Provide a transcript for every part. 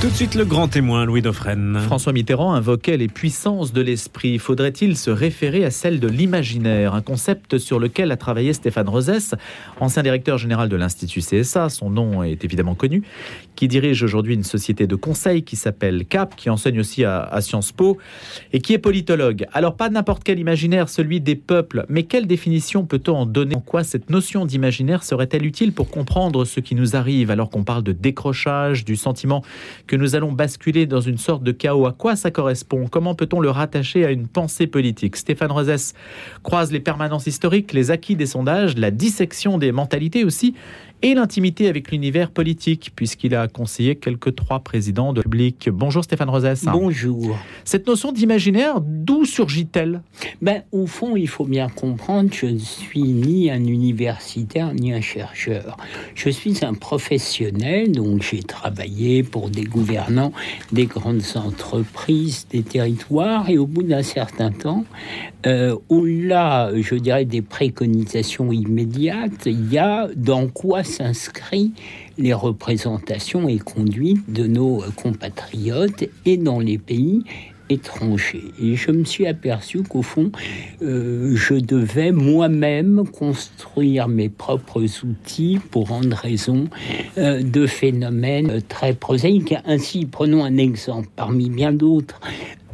Tout de suite le grand témoin, Louis Dauphren. François Mitterrand invoquait les puissances de l'esprit. Faudrait-il se référer à celle de l'imaginaire? Un concept sur lequel a travaillé Stéphane Rosès, ancien directeur général de l'Institut CSA, son nom est évidemment connu, qui dirige aujourd'hui une société de conseil qui s'appelle CAP, qui enseigne aussi à, à, Sciences Po, et qui est politologue. Alors pas n'importe quel imaginaire, celui des peuples, mais quelle définition peut-on en donner? En quoi cette notion d'imaginaire serait-elle utile pour comprendre ce qui nous arrive alors qu'on parle de décrochage, du sentiment que nous allons basculer dans une sorte de chaos. À quoi ça correspond? Comment peut-on le rattacher à une pensée politique? Stéphane Rosès croise les permanences historiques, les acquis des sondages, la dissection des mentalités aussi, et l'intimité avec l'univers politique, puisqu'il a conseillé quelques trois présidents de public. Bonjour Stéphane Rosès. Bonjour. Cette notion d'imaginaire, d'où surgit-elle? Ben, Au fond, il faut bien comprendre, je ne suis ni un universitaire ni un chercheur. Je suis un professionnel, donc j'ai travaillé pour des gouvernants des grandes entreprises, des territoires, et au bout d'un certain temps, euh, au-delà, je dirais, des préconisations immédiates, il y a dans quoi s'inscrit les représentations et conduites de nos compatriotes et dans les pays étrangers. Et je me suis aperçu qu'au fond, euh, je devais moi-même construire mes propres outils pour rendre raison euh, de phénomènes très prosaïques. Ainsi, prenons un exemple parmi bien d'autres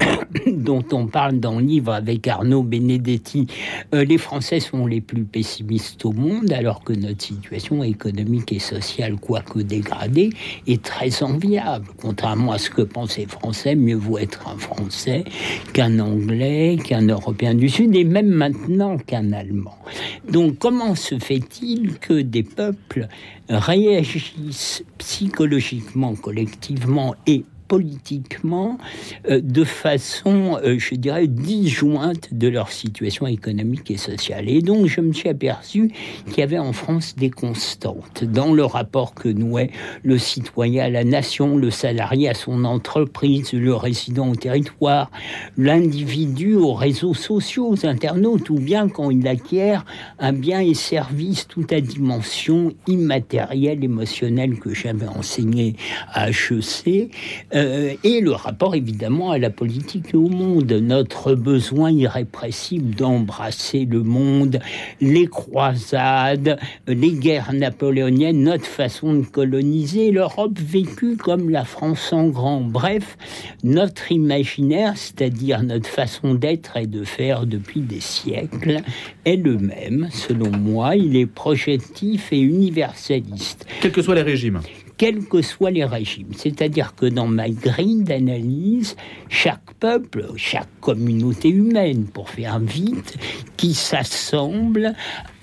dont on parle dans le livre avec Arnaud Benedetti, euh, les Français sont les plus pessimistes au monde, alors que notre situation économique et sociale, quoique dégradée, est très enviable. Contrairement à ce que pensent les Français, mieux vaut être un Français qu'un Anglais, qu'un Européen du Sud, et même maintenant qu'un Allemand. Donc comment se fait-il que des peuples réagissent psychologiquement, collectivement et politiquement euh, de façon, euh, je dirais, disjointe de leur situation économique et sociale. Et donc, je me suis aperçu qu'il y avait en France des constantes dans le rapport que nouait le citoyen à la nation, le salarié à son entreprise, le résident au territoire, l'individu aux réseaux sociaux, aux internautes, ou bien quand il acquiert un bien et service tout à dimension immatérielle, émotionnelle que j'avais enseigné à HEC. Euh, et le rapport évidemment à la politique et au monde. Notre besoin irrépressible d'embrasser le monde, les croisades, les guerres napoléoniennes, notre façon de coloniser l'Europe vécue comme la France en grand. Bref, notre imaginaire, c'est-à-dire notre façon d'être et de faire depuis des siècles, est le même. Selon moi, il est projectif et universaliste. Quels que soient les régimes quels que soient les régimes. C'est-à-dire que dans ma grille d'analyse, chaque peuple, chaque communauté humaine, pour faire vite, qui s'assemble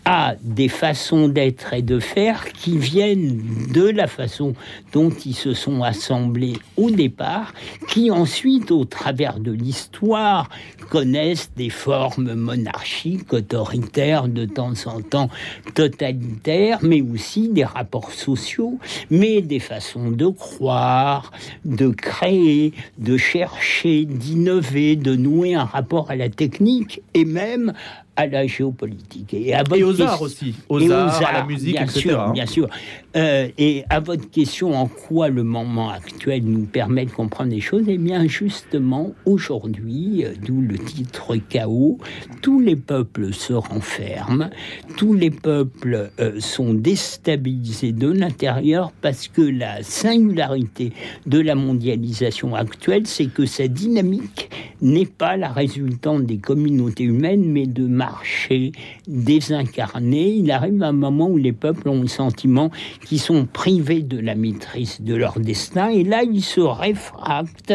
à des façons d'être et de faire qui viennent de la façon dont ils se sont assemblés au départ, qui ensuite, au travers de l'histoire, connaissent des formes monarchiques, autoritaires, de temps en temps totalitaires, mais aussi des rapports sociaux, mais des façons de croire, de créer, de chercher, d'innover, de nouer un rapport à la technique et même à la géopolitique. Et, à arts aussi, aux, arts, à la musique, bien etc. Sûr, bien sûr. Euh, et à votre question, en quoi le moment actuel nous permet de comprendre les choses? Eh bien, justement, aujourd'hui, euh, d'où le titre Chaos, tous les peuples se renferment, tous les peuples euh, sont déstabilisés de l'intérieur parce que la singularité de la mondialisation actuelle, c'est que sa dynamique n'est pas la résultante des communautés humaines, mais de marchés désincarnés. Il arrive un moment où les peuples ont le sentiment qu'ils sont privés de la maîtrise de leur destin, et là, ils se réfractent.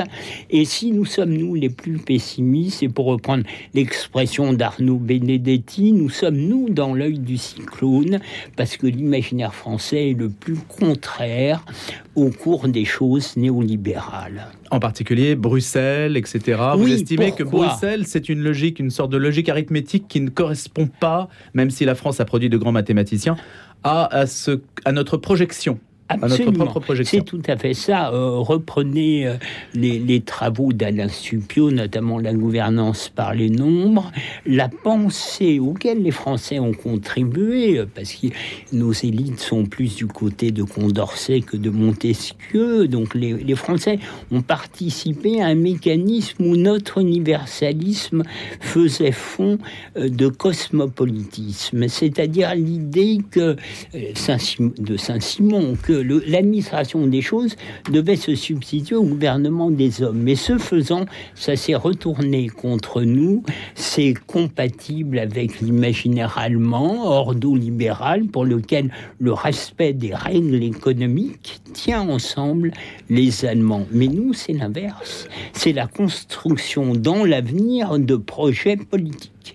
Et si nous sommes, nous, les plus pessimistes, et pour reprendre l'expression d'Arnaud Benedetti, nous sommes, nous, dans l'œil du cyclone, parce que l'imaginaire français est le plus contraire au cours des choses néolibérales. En particulier Bruxelles, etc. Oui, Vous estimez que Bruxelles, c'est une logique, une sorte de logique arithmétique qui ne correspond pas, même si la France a produit de grands mathématiciens, à, à, ce, à notre projection notre propre projection. C'est tout à fait ça. Euh, reprenez euh, les, travaux d'Alain Supio, notamment la gouvernance par les nombres, la pensée auquel les Français ont contribué, euh, parce que nos élites sont plus du côté de Condorcet que de Montesquieu. Donc les, les Français ont participé à un mécanisme où notre universalisme faisait fond de cosmopolitisme, c'est-à-dire l'idée que Saint de Saint-Simon que l'administration des choses devait se substituer au gouvernement des hommes. Mais ce faisant, ça s'est retourné contre nous. C'est compatible avec l'imaginaire allemand, ordo-libéral, pour lequel le respect des règles économiques tient ensemble les Allemands. Mais nous, c'est l'inverse. C'est la construction dans l'avenir de projets politiques.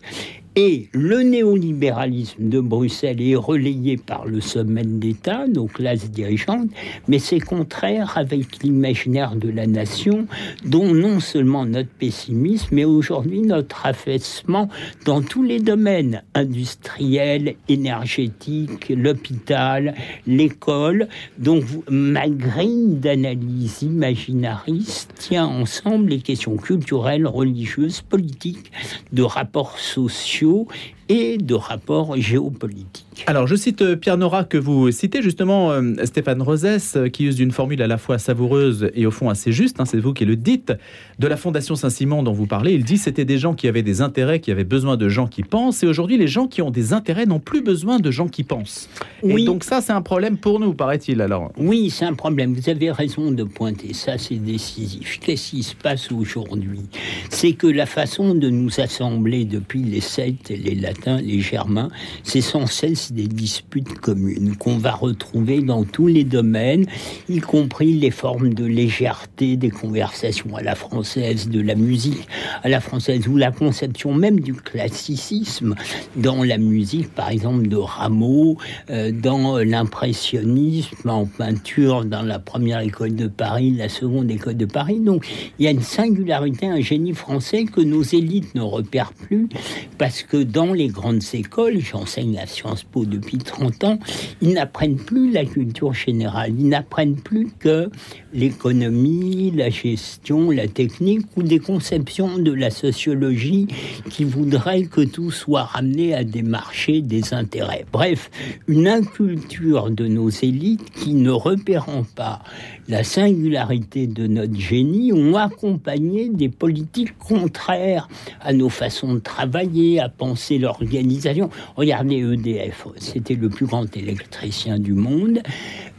Et le néolibéralisme de Bruxelles est relayé par le sommet d'État, nos classes dirigeantes, mais c'est contraire avec l'imaginaire de la nation, dont non seulement notre pessimisme, mais aujourd'hui notre affaissement dans tous les domaines industriels, énergétiques, l'hôpital, l'école. Donc ma grille d'analyse imaginariste tient ensemble les questions culturelles, religieuses, politiques, de rapports sociaux Show et de rapports géopolitiques. Alors, je cite euh, Pierre Nora que vous citez justement, euh, Stéphane Rosès, euh, qui use d'une formule à la fois savoureuse et au fond assez juste, hein, c'est vous qui le dites, de la Fondation Saint-Simon dont vous parlez. Il dit c'était des gens qui avaient des intérêts, qui avaient besoin de gens qui pensent, et aujourd'hui, les gens qui ont des intérêts n'ont plus besoin de gens qui pensent. Oui. Et donc ça, c'est un problème pour nous, paraît-il alors. Oui, c'est un problème. Vous avez raison de pointer ça, c'est décisif. Qu'est-ce qui se passe aujourd'hui? C'est que la façon de nous assembler depuis les Celtes, les Les Germains, c'est sans cesse des disputes communes qu'on va retrouver dans tous les domaines, y compris les formes de légèreté des conversations à la française, de la musique à la française, ou la conception même du classicisme dans la musique, par exemple de Rameau, euh, dans l'impressionnisme en peinture, dans la première école de Paris, la seconde école de Paris. Donc il y a une singularité, un génie français que nos élites ne repèrent plus, parce que dans les grandes écoles, j'enseigne à Sciences Po depuis 30 ans, ils n'apprennent plus la culture générale, ils n'apprennent plus que l'économie, la gestion, la technique ou des conceptions de la sociologie qui voudraient que tout soit ramené à des marchés, des intérêts. Bref, une inculture de nos élites qui ne repérant pas la singularité de notre génie ont accompagné des politiques contraires à nos façons de travailler, à penser l'organisation. Regardez EDF, c'était le plus grand électricien du monde.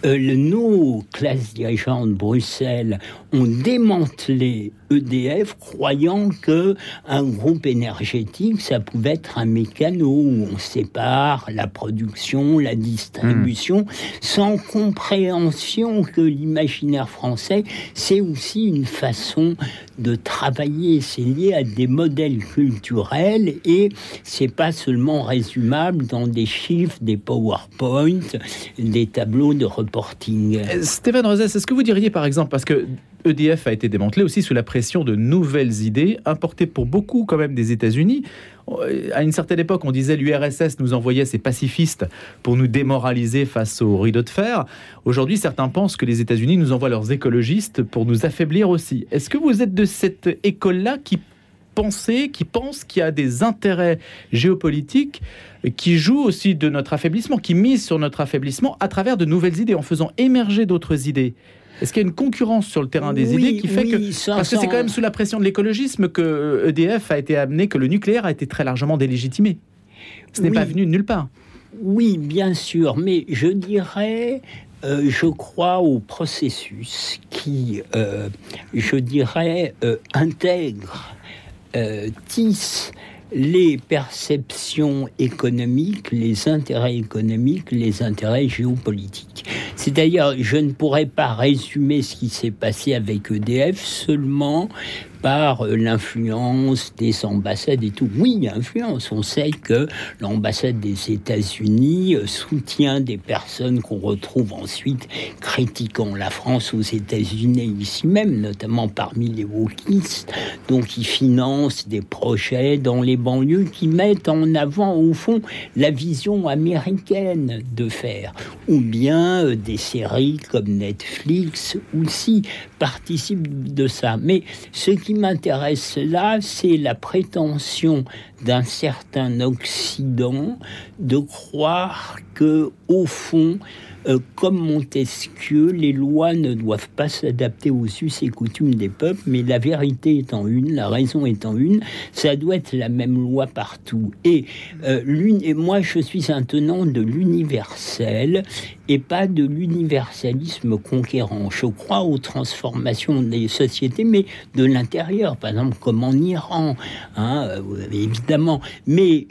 Euh, nos classes dirigeantes de Bruxelles ont démantelé EDF croyant que un groupe énergétique ça pouvait être un mécano où on sépare la production, la distribution hmm. sans compréhension que l'imaginaire français c'est aussi une façon de travailler, c'est lié à des modèles culturels et c'est pas seulement résumable dans des chiffres, des PowerPoint, des tableaux de reporting. Euh, Stéphane Rosès, est-ce que vous diriez par exemple, parce que EDF a été démantelé aussi sous la pression de nouvelles idées importées pour beaucoup quand même des États-Unis. À une certaine époque, on disait l'URSS nous envoyait ses pacifistes pour nous démoraliser face au rideau de fer. Aujourd'hui, certains pensent que les États-Unis nous envoient leurs écologistes pour nous affaiblir aussi. Est-ce que vous êtes de cette école-là qui pensez, qui pense qu'il y a des intérêts géopolitiques qui jouent aussi de notre affaiblissement, qui misent sur notre affaiblissement à travers de nouvelles idées, en faisant émerger d'autres idées? Est-ce qu'il y a une concurrence sur le terrain des idées qui fait que... parce que c'est quand même sous la pression de l'écologisme que EDF a été amené, que le nucléaire a été très largement délégitimé. Ce n'est pas venu de nulle part. Oui, bien sûr, mais je dirais, euh, je crois au processus qui, euh, je dirais, euh, intègre, tisse les perceptions économiques, les intérêts économiques, les intérêts géopolitiques. C'est-à-dire, je ne pourrais pas résumer ce qui s'est passé avec EDF seulement par euh, l'influence des ambassades et tout. Oui, influence. On sait que l'ambassade des États-Unis euh, soutient des personnes qu'on retrouve ensuite critiquant la France aux États-Unis ici même, notamment parmi les wokistes. Donc, ils financent des projets dans les banlieues qui mettent en avant, au fond, la vision américaine de faire. Ou bien euh, des séries comme Netflix aussi participent de ça. Mais ce qui m'intéresse là, c'est la prétention d'un certain Occident de croire que, au fond, euh, comme Montesquieu, les lois ne doivent pas s'adapter aux us et coutumes des peuples, mais la vérité étant une, la raison étant une, ça doit être la même loi partout. Et, euh, et moi, je suis un tenant de l'universel et pas de l'universalisme conquérant. Je crois aux transformations des sociétés, mais de l'intérieur, par exemple, comme en Iran, hein, euh, évidemment. Mais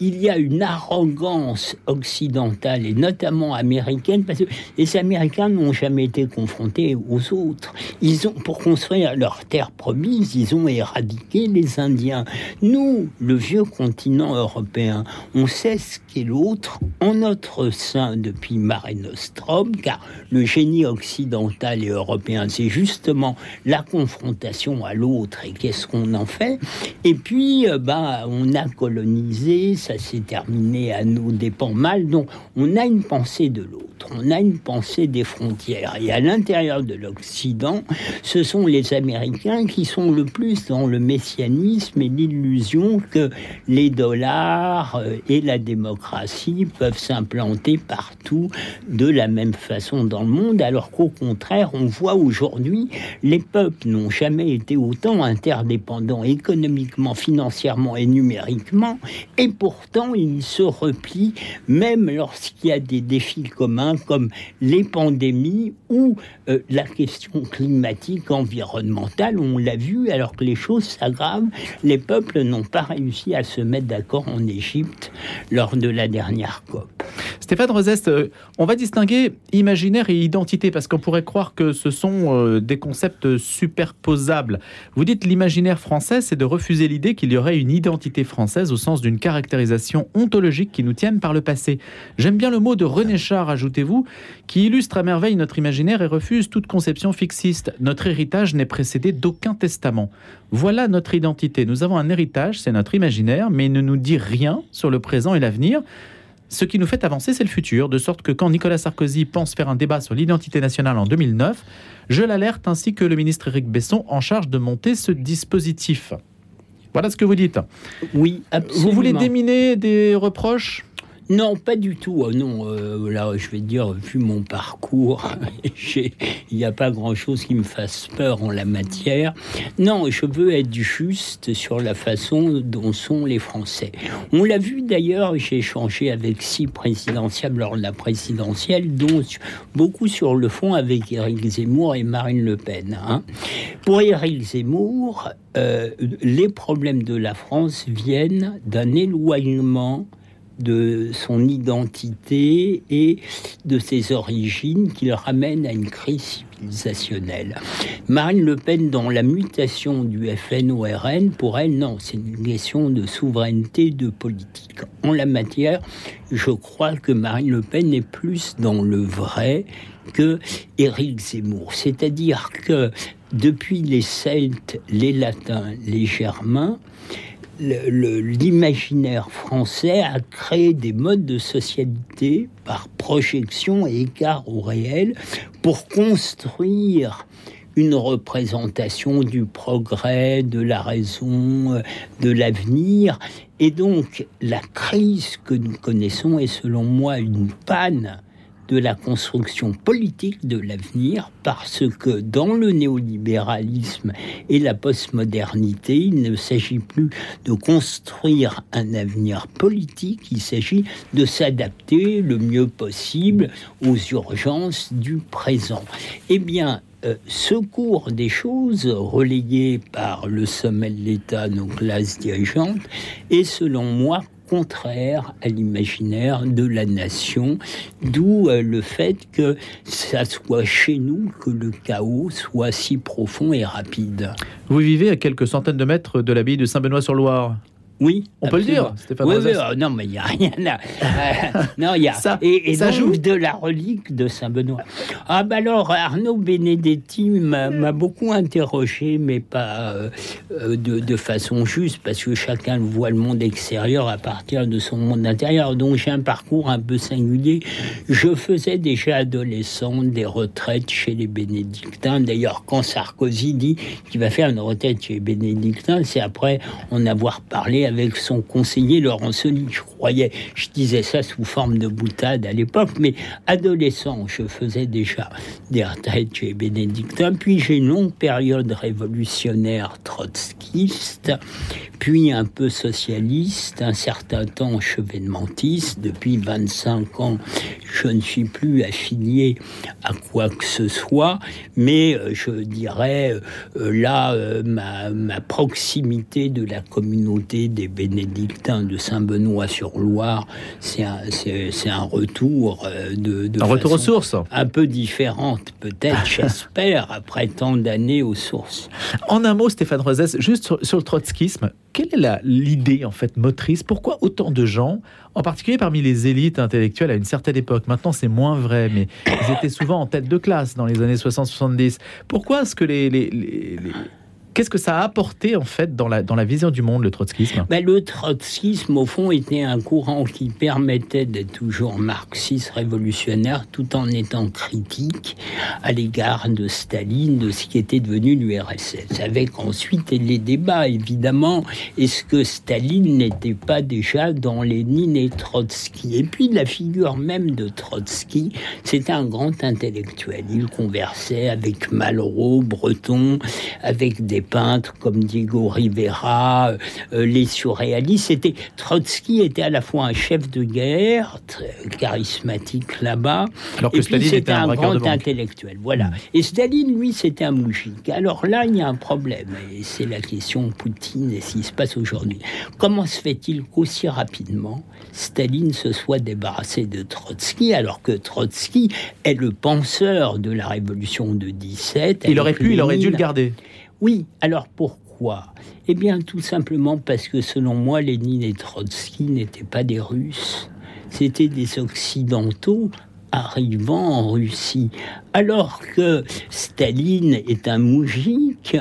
il y a une arrogance occidentale, et notamment américaine, parce que les Américains n'ont jamais été confrontés aux autres. Ils ont, pour construire leur terre promise, ils ont éradiqué les Indiens. Nous, le vieux continent européen, on sait ce qu'est l'autre en notre sein depuis Mare Nostrum, car le génie occidental et européen, c'est justement la confrontation à l'autre et qu'est-ce qu'on en fait? Et puis, euh, bah, on a colonisé, ça s'est terminé à nos dépens mal, donc on a une pensée de l'autre on a une pensée des frontières. Et à l'intérieur de l'Occident, ce sont les Américains qui sont le plus dans le messianisme et l'illusion que les dollars euh, et la démocratie peuvent s'implanter partout de la même façon dans le monde, alors qu'au contraire, on voit aujourd'hui, les peuples n'ont jamais été autant interdépendants économiquement, financièrement et numériquement, et pourtant ils se replient, même lorsqu'il y a des défis communs comme les pandémies ou euh, la question climatique, environnementale. On l'a vu, alors que les choses s'aggravent, les peuples n'ont pas réussi à se mettre d'accord en Égypte lors de la dernière COP. Stéphane Rosest, euh, on va distinguer imaginaire et identité parce qu'on pourrait croire que ce sont euh, des concepts superposables. Vous dites l'imaginaire français, c'est de refuser l'idée qu'il y aurait une identité française au sens d'une caractérisation ontologique qui nous tienne par le passé. J'aime bien le mot de René Char ajouté vous qui illustre à merveille notre imaginaire et refuse toute conception fixiste. Notre héritage n'est précédé d'aucun testament. Voilà notre identité. Nous avons un héritage, c'est notre imaginaire, mais il ne nous dit rien sur le présent et l'avenir. Ce qui nous fait avancer, c'est le futur, de sorte que quand Nicolas Sarkozy pense faire un débat sur l'identité nationale en 2009, je l'alerte ainsi que le ministre Éric Besson en charge de monter ce dispositif. Voilà ce que vous dites. Oui, absolument. Vous voulez déminer des reproches? Non, pas du tout. Oh, non, euh, là, je vais dire, vu mon parcours, il n'y a pas grand-chose qui me fasse peur en la matière. Non, je veux être juste sur la façon dont sont les Français. On l'a vu d'ailleurs, j'ai échangé avec six présidentiables lors de la présidentielle, dont beaucoup sur le fond avec Éric Zemmour et Marine Le Pen. Hein. Pour Éric Zemmour, euh, les problèmes de la France viennent d'un éloignement de son identité et de ses origines qui le ramène à une crise civilisationnelle. Marine Le Pen, dans la mutation du FN-ORN, pour elle, non, c'est une question de souveraineté, de politique. En la matière, je crois que Marine Le Pen est plus dans le vrai que Éric Zemmour. C'est-à-dire que depuis les Celtes, les Latins, les Germains, l'imaginaire français a créé des modes de socialité par projection et écart au réel pour construire une représentation du progrès, de la raison, de l'avenir. Et donc la crise que nous connaissons est selon moi une panne de la construction politique de l'avenir parce que dans le néolibéralisme et la postmodernité, il ne s'agit plus de construire un avenir politique, il s'agit de s'adapter le mieux possible aux urgences du présent. Eh bien, euh, ce cours des choses, relayé par le sommet de l'État, nos classes dirigeantes, est selon moi contraire à l'imaginaire de la nation, d'où euh, le fait que ça soit chez nous que le chaos soit si profond et rapide. Vous vivez à quelques centaines de mètres de l'abbaye de Saint-Benoît-sur-Loire. Oui, on peut le dire, Stéphane oui, oui, oh, non, mais il n'y a rien à. Euh, non, il y a. Ça, et, ça joue de la relique de Saint-Benoît. Ah, bah alors, Arnaud Benedetti m'a beaucoup interrogé, mais pas euh, euh, de, de, façon juste, parce que chacun voit le monde extérieur à partir de son monde intérieur. Donc, j'ai un parcours un peu singulier. Je faisais déjà adolescent des retraites chez les bénédictins. D'ailleurs, quand Sarkozy dit qu'il va faire une retraite chez les bénédictins, c'est après en avoir parlé avec son conseiller Laurent Soli. Je croyais, je disais ça sous forme de boutade à l'époque, mais adolescent, je faisais déjà des retraites chez Bénédictin. Puis j'ai une longue période révolutionnaire trotskiste, puis un peu socialiste, un certain temps chevènementiste. Depuis 25 ans, je ne suis plus affilié à quoi que ce soit, mais euh, je dirais euh, là, euh, ma, ma proximité de la communauté des bénédictins de Saint-Benoît-sur-Loire, c'est un, un, retour de, de un retour aux sources, un peu différente, peut-être, j'espère, après tant d'années aux sources. En un mot, Stéphane Rosès, juste sur, sur le trotskisme, quelle est l'idée en fait motrice? Pourquoi autant de gens, en particulier parmi les élites intellectuelles à une certaine époque Maintenant, c'est moins vrai, mais ils étaient souvent en tête de classe dans les années 60-70. Pourquoi est-ce que les, Qu'est-ce que ça a apporté en fait dans la, dans la vision du monde, le trotskisme? Ben, Le trotskisme, au fond, était un courant qui permettait d'être toujours marxiste, révolutionnaire, tout en étant critique à l'égard de Staline, de ce qui était devenu l'URSS. Avec ensuite les débats, évidemment, est-ce que Staline n'était pas déjà dans Lénine et Trotsky? Et puis la figure même de Trotsky, c'était un grand intellectuel. Il conversait avec Malraux, Breton, avec des peintres comme Diego Rivera, euh, les surréalistes. C'était Trotsky était à la fois un chef de guerre très charismatique là-bas, alors que et puis c'était un, grand intellectuel. Voilà. Hmm. Et Staline, lui, c'était un moujik. Alors là, il y a un problème, et c'est la question Poutine et ce qui se passe aujourd'hui. Comment se fait-il qu'aussi rapidement Staline se soit débarrassé de Trotsky, alors que Trotsky est le penseur de la révolution de 17 Il aurait pu, il aurait dû le garder. Oui, alors pourquoi? Eh bien tout simplement parce que selon moi, Lénine et Trotsky n'étaient pas des Russes, c'était des Occidentaux arrivant en Russie. Alors que Staline est un moujik,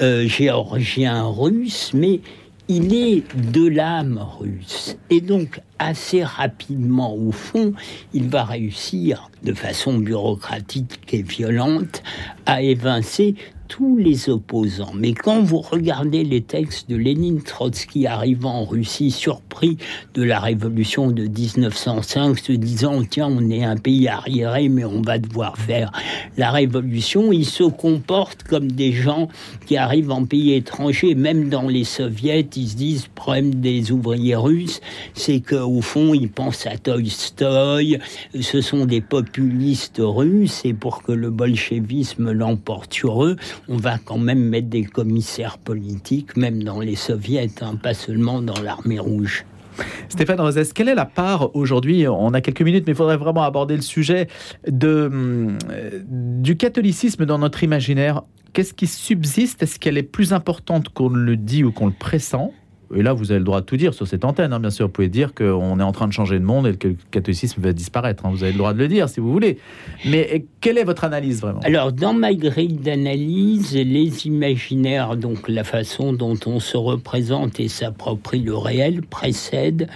euh, géorgien russe, mais il est de l'âme russe. Et donc, assez rapidement, au fond, il va réussir, de façon bureaucratique et violente, à évincer tous les opposants. Mais quand vous regardez les textes de Lénine Trotsky arrivant en Russie, surpris de la révolution de 1905, se disant tiens, on est un pays arriéré, mais on va devoir faire la révolution, ils se comportent comme des gens qui arrivent en pays étranger, même dans les soviets, ils se disent problème des ouvriers russes, c'est qu'au fond, ils pensent à Tolstoï, ce sont des populistes russes, et pour que le bolchevisme l'emporte sur eux, on va quand même mettre des commissaires politiques, même dans les soviets, hein, pas seulement dans l'armée rouge. Stéphane Rosès, quelle est la part aujourd'hui, on a quelques minutes, mais il faudrait vraiment aborder le sujet hum, du catholicisme dans notre imaginaire. Qu'est-ce qui subsiste? Est-ce qu'elle est plus importante qu'on le dit ou qu'on le pressent? Et là, vous avez le droit de tout dire sur cette antenne, hein, bien sûr. Vous pouvez dire qu'on est en train de changer le monde et que le catholicisme va disparaître. Hein. Vous avez le droit de le dire si vous voulez. Mais quelle est votre analyse vraiment? Alors, dans ma grille d'analyse, les imaginaires, donc la façon dont on se représente et s'approprie le réel, précèdent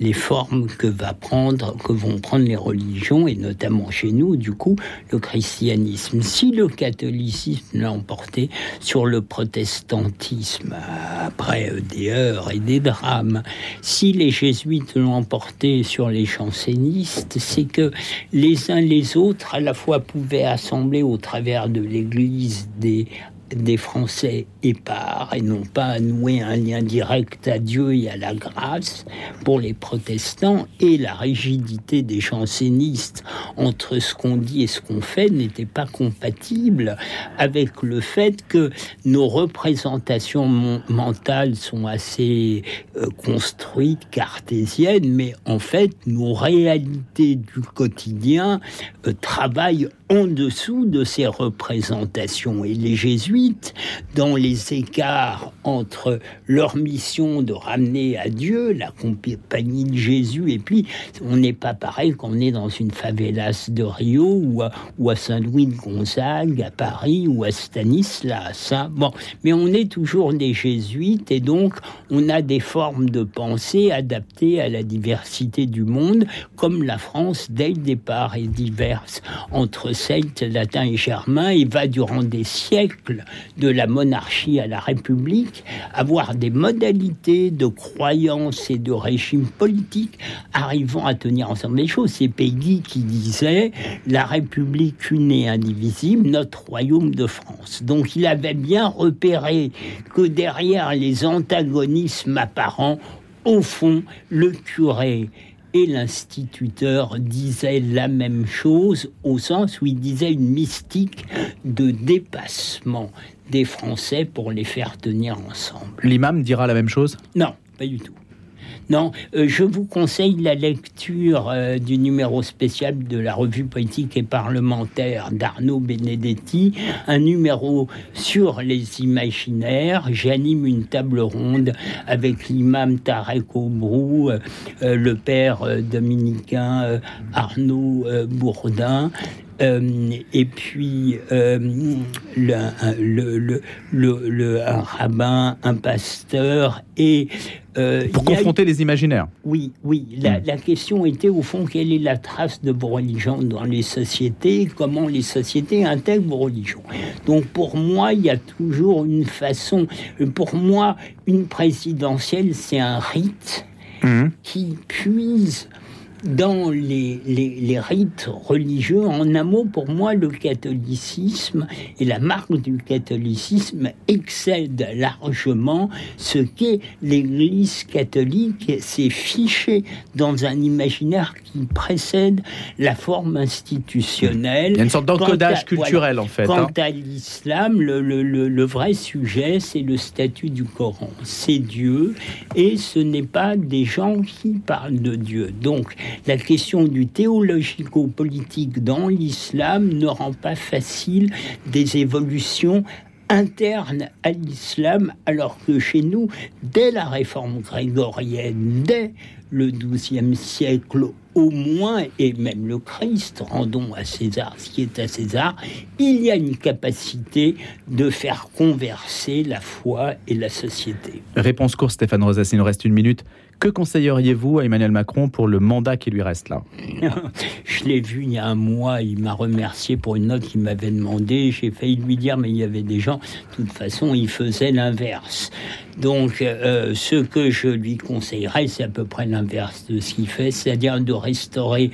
les formes que, va prendre, que vont prendre les religions, et notamment chez nous, du coup, le christianisme. Si le catholicisme l'a emporté sur le protestantisme, après des heures et des drames, si les jésuites l'ont emporté sur les jansénistes, c'est que les uns les autres, à la fois, pouvaient assembler au travers de l'Église des des Français épars et non pas nouer un lien direct à Dieu et à la grâce pour les protestants et la rigidité des jansénistes entre ce qu'on dit et ce qu'on fait n'était pas compatible avec le fait que nos représentations mentales sont assez euh, construites, cartésiennes, mais en fait nos réalités du quotidien euh, travaillent en dessous de ces représentations. Et les jésuites, dans les écarts entre leur mission de ramener à Dieu la compagnie de Jésus, et puis on n'est pas pareil qu'on est dans une favelas de Rio ou à, ou à Saint-Louis de Gonzague, à Paris ou à Stanislas. Hein. Bon, mais on est toujours des jésuites et donc on a des formes de pensée adaptées à la diversité du monde, comme la France dès le départ est diverse entre celte, latin et germain et va durant des siècles de la monarchie à la république avoir des modalités de croyance et de régime politique arrivant à tenir ensemble les choses. C'est Peggy qui disait la République une et indivisible, notre royaume de France. Donc il avait bien repéré que derrière les antagonismes apparents, au fond, le curé et l'instituteur disait la même chose au sens où il disait une mystique de dépassement des Français pour les faire tenir ensemble. L'imam dira la même chose? Non, pas du tout. Non, euh, je vous conseille la lecture euh, du numéro spécial de la revue politique et parlementaire d'Arnaud Benedetti, un numéro sur les imaginaires. J'anime une table ronde avec l'imam Tarek Obrou, euh, le père dominicain Arnaud Bourdin, et puis un rabbin, un pasteur et euh, Pour confronter les imaginaires. Oui, oui. La, hmm. la, question était au fond quelle est la trace de vos religions dans les sociétés, comment les sociétés intègrent vos religions? Donc pour moi, il y a toujours une façon. Pour moi, une présidentielle, c'est un rite hmm. qui puise dans les, les, rites religieux, en un mot, pour moi, le catholicisme et la marque du catholicisme excède largement ce qu'est l'Église catholique. C'est fiché dans un imaginaire qui précède la forme institutionnelle. Il y a une sorte d'encodage culturel, en fait. Quant hein. à l'islam, le, le, le vrai sujet, c'est le statut du Coran. C'est Dieu, et ce n'est pas des gens qui parlent de Dieu. Donc, la question du théologico-politique dans l'islam ne rend pas facile des évolutions internes à l'islam, alors que chez nous, dès la réforme grégorienne, dès le XIIe siècle au moins, et même le Christ, rendons à César ce qui est à César, il y a une capacité de faire converser la foi et la société. Réponse courte, Stéphane Rosas, il nous reste une minute. Que conseilleriez-vous à Emmanuel Macron pour le mandat qui lui reste là Je l'ai vu il y a un mois, il m'a remercié pour une note qu'il m'avait demandé. J'ai failli lui dire, mais il y avait des gens, de toute façon, il faisait l'inverse. Donc, euh, ce que je lui conseillerais, c'est à peu près l'inverse de ce qu'il fait, c'est-à-dire de restaurer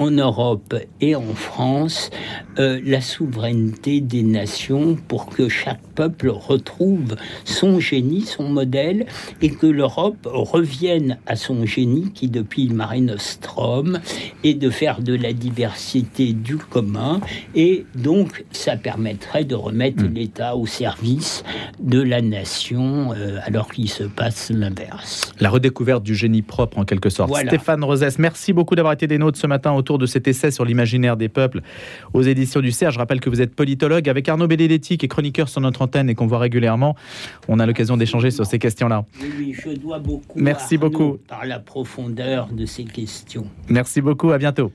en Europe et en France euh, la souveraineté des nations pour que chaque peuple retrouve son génie, son modèle, et que l'Europe revienne à son génie qui, depuis le Mare Nostrum, est de faire de la diversité du commun, et donc ça permettrait de remettre hmm. l'État au service de la nation, euh, alors qu'il se passe l'inverse. La redécouverte du génie propre, en quelque sorte. Stéphane Rosès, merci beaucoup d'avoir été des nôtres ce matin autour de cet essai sur l'imaginaire des peuples aux éditions du CERF. Je rappelle que vous êtes politologue avec Arnaud Benedetti, qui est chroniqueur sur notre antenne et qu'on voit régulièrement. On a l'occasion d'échanger sur ces questions-là. Oui, je dois beaucoup Merci beaucoup. par la profondeur de ces questions. Merci beaucoup, à bientôt.